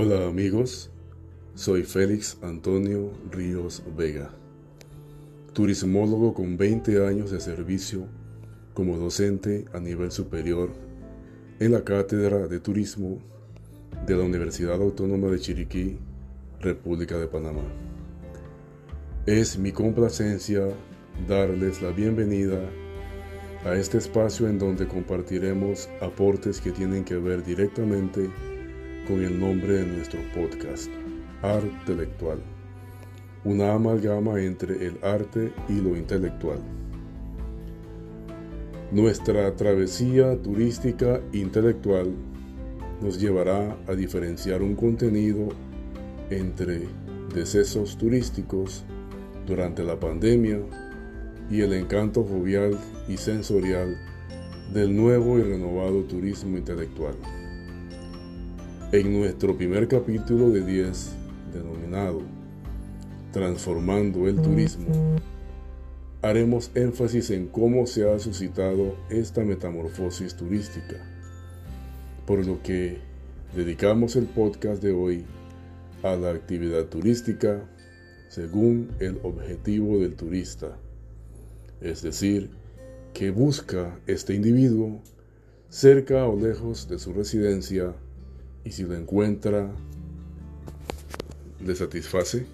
Hola amigos, soy Félix Antonio Ríos Vega, turismólogo con 20 años de servicio como docente a nivel superior en la Cátedra de Turismo de la Universidad Autónoma de Chiriquí, República de Panamá. Es mi complacencia darles la bienvenida a este espacio en donde compartiremos aportes que tienen que ver directamente el nombre de nuestro podcast, Artelectual, una amalgama entre el arte y lo intelectual. Nuestra travesía turística intelectual nos llevará a diferenciar un contenido entre decesos turísticos durante la pandemia y el encanto jovial y sensorial del nuevo y renovado turismo intelectual. En nuestro primer capítulo de 10, denominado Transformando el Turismo, haremos énfasis en cómo se ha suscitado esta metamorfosis turística, por lo que dedicamos el podcast de hoy a la actividad turística según el objetivo del turista, es decir, que busca este individuo cerca o lejos de su residencia y si lo encuentra, le satisface.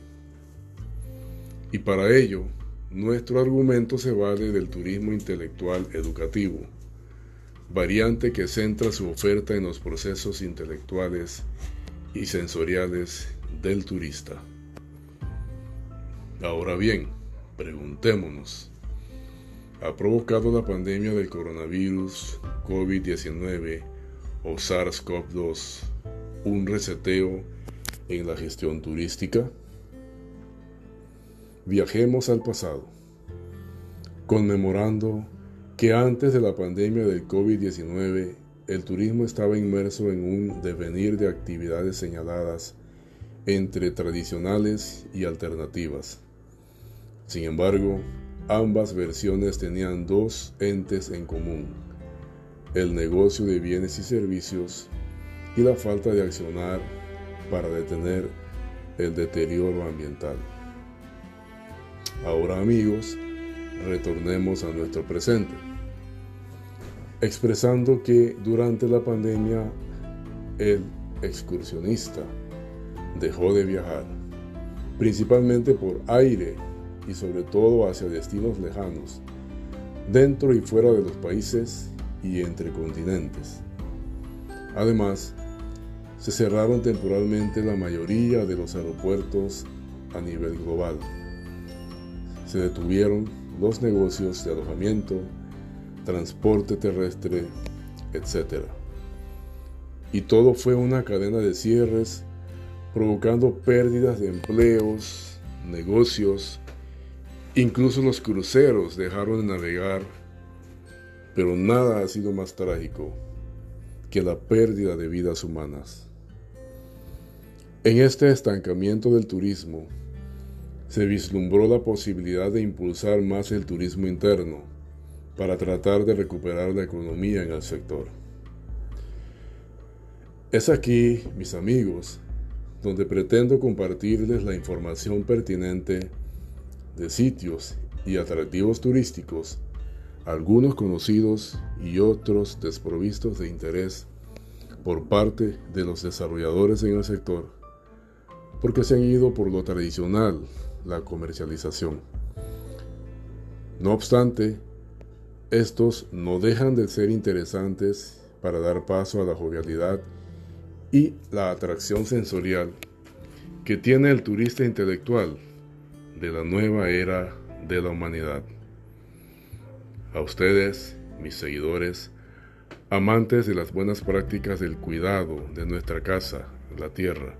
Y para ello, nuestro argumento se vale del turismo intelectual educativo, variante que centra su oferta en los procesos intelectuales y sensoriales del turista. Ahora bien, preguntémonos, ¿ha provocado la pandemia del coronavirus COVID-19 o SARS-CoV-2 un reseteo en la gestión turística? Viajemos al pasado, conmemorando que antes de la pandemia del COVID-19 el turismo estaba inmerso en un devenir de actividades señaladas entre tradicionales y alternativas. Sin embargo, ambas versiones tenían dos entes en común, el negocio de bienes y servicios y la falta de accionar para detener el deterioro ambiental. Ahora amigos, retornemos a nuestro presente, expresando que durante la pandemia el excursionista dejó de viajar, principalmente por aire y sobre todo hacia destinos lejanos, dentro y fuera de los países y entre continentes. Además, se cerraron temporalmente la mayoría de los aeropuertos a nivel global. Se detuvieron los negocios de alojamiento, transporte terrestre, etc. Y todo fue una cadena de cierres, provocando pérdidas de empleos, negocios, incluso los cruceros dejaron de navegar, pero nada ha sido más trágico que la pérdida de vidas humanas. En este estancamiento del turismo, se vislumbró la posibilidad de impulsar más el turismo interno para tratar de recuperar la economía en el sector. Es aquí, mis amigos, donde pretendo compartirles la información pertinente de sitios y atractivos turísticos, algunos conocidos y otros desprovistos de interés por parte de los desarrolladores en el sector porque se han ido por lo tradicional, la comercialización. No obstante, estos no dejan de ser interesantes para dar paso a la jovialidad y la atracción sensorial que tiene el turista intelectual de la nueva era de la humanidad. A ustedes, mis seguidores, amantes de las buenas prácticas del cuidado de nuestra casa, la tierra,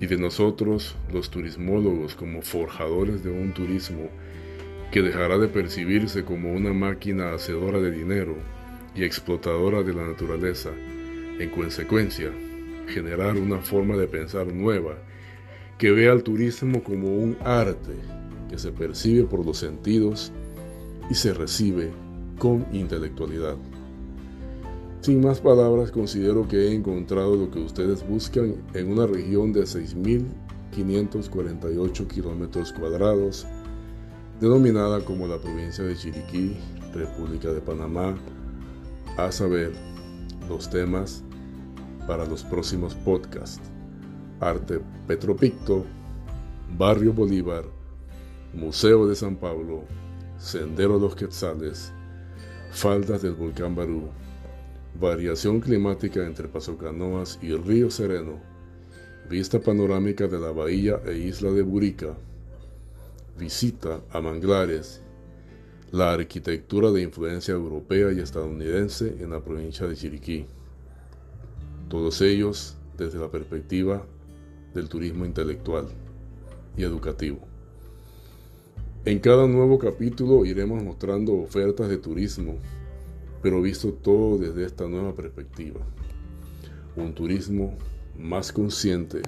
y de nosotros, los turismólogos, como forjadores de un turismo que dejará de percibirse como una máquina hacedora de dinero y explotadora de la naturaleza, en consecuencia, generar una forma de pensar nueva que vea al turismo como un arte que se percibe por los sentidos y se recibe con intelectualidad. Sin más palabras, considero que he encontrado lo que ustedes buscan en una región de 6.548 kilómetros cuadrados, denominada como la provincia de Chiriquí, República de Panamá, a saber, los temas para los próximos podcasts. Arte Petropicto, Barrio Bolívar, Museo de San Pablo, Sendero de los Quetzales, Faldas del Volcán Barú, Variación climática entre Pasocanoas y Río Sereno, Vista panorámica de la bahía e isla de Burica, Visita a manglares, la arquitectura de influencia europea y estadounidense en la provincia de Chiriquí. Todos ellos desde la perspectiva del turismo intelectual y educativo. En cada nuevo capítulo iremos mostrando ofertas de turismo, pero visto todo desde esta nueva perspectiva. Un turismo más consciente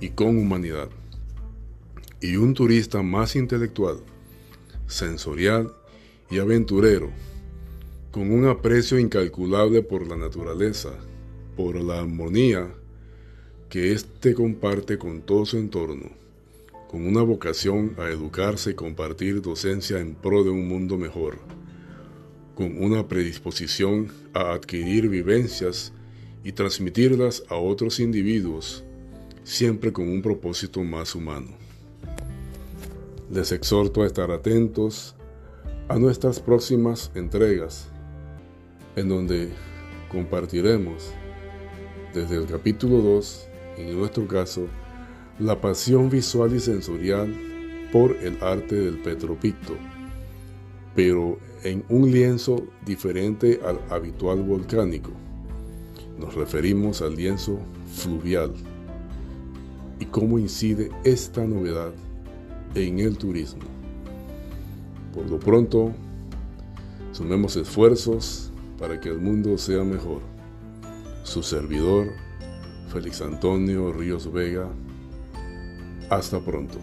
y con humanidad. Y un turista más intelectual, sensorial y aventurero, con un aprecio incalculable por la naturaleza, por la armonía que éste comparte con todo su entorno, con una vocación a educarse y compartir docencia en pro de un mundo mejor, con una predisposición a adquirir vivencias y transmitirlas a otros individuos, siempre con un propósito más humano. Les exhorto a estar atentos a nuestras próximas entregas, en donde compartiremos desde el capítulo 2, en nuestro caso, la pasión visual y sensorial por el arte del petropicto, pero en un lienzo diferente al habitual volcánico. Nos referimos al lienzo fluvial y cómo incide esta novedad en el turismo. Por lo pronto, sumemos esfuerzos para que el mundo sea mejor. Su servidor, Félix Antonio Ríos Vega. Hasta pronto.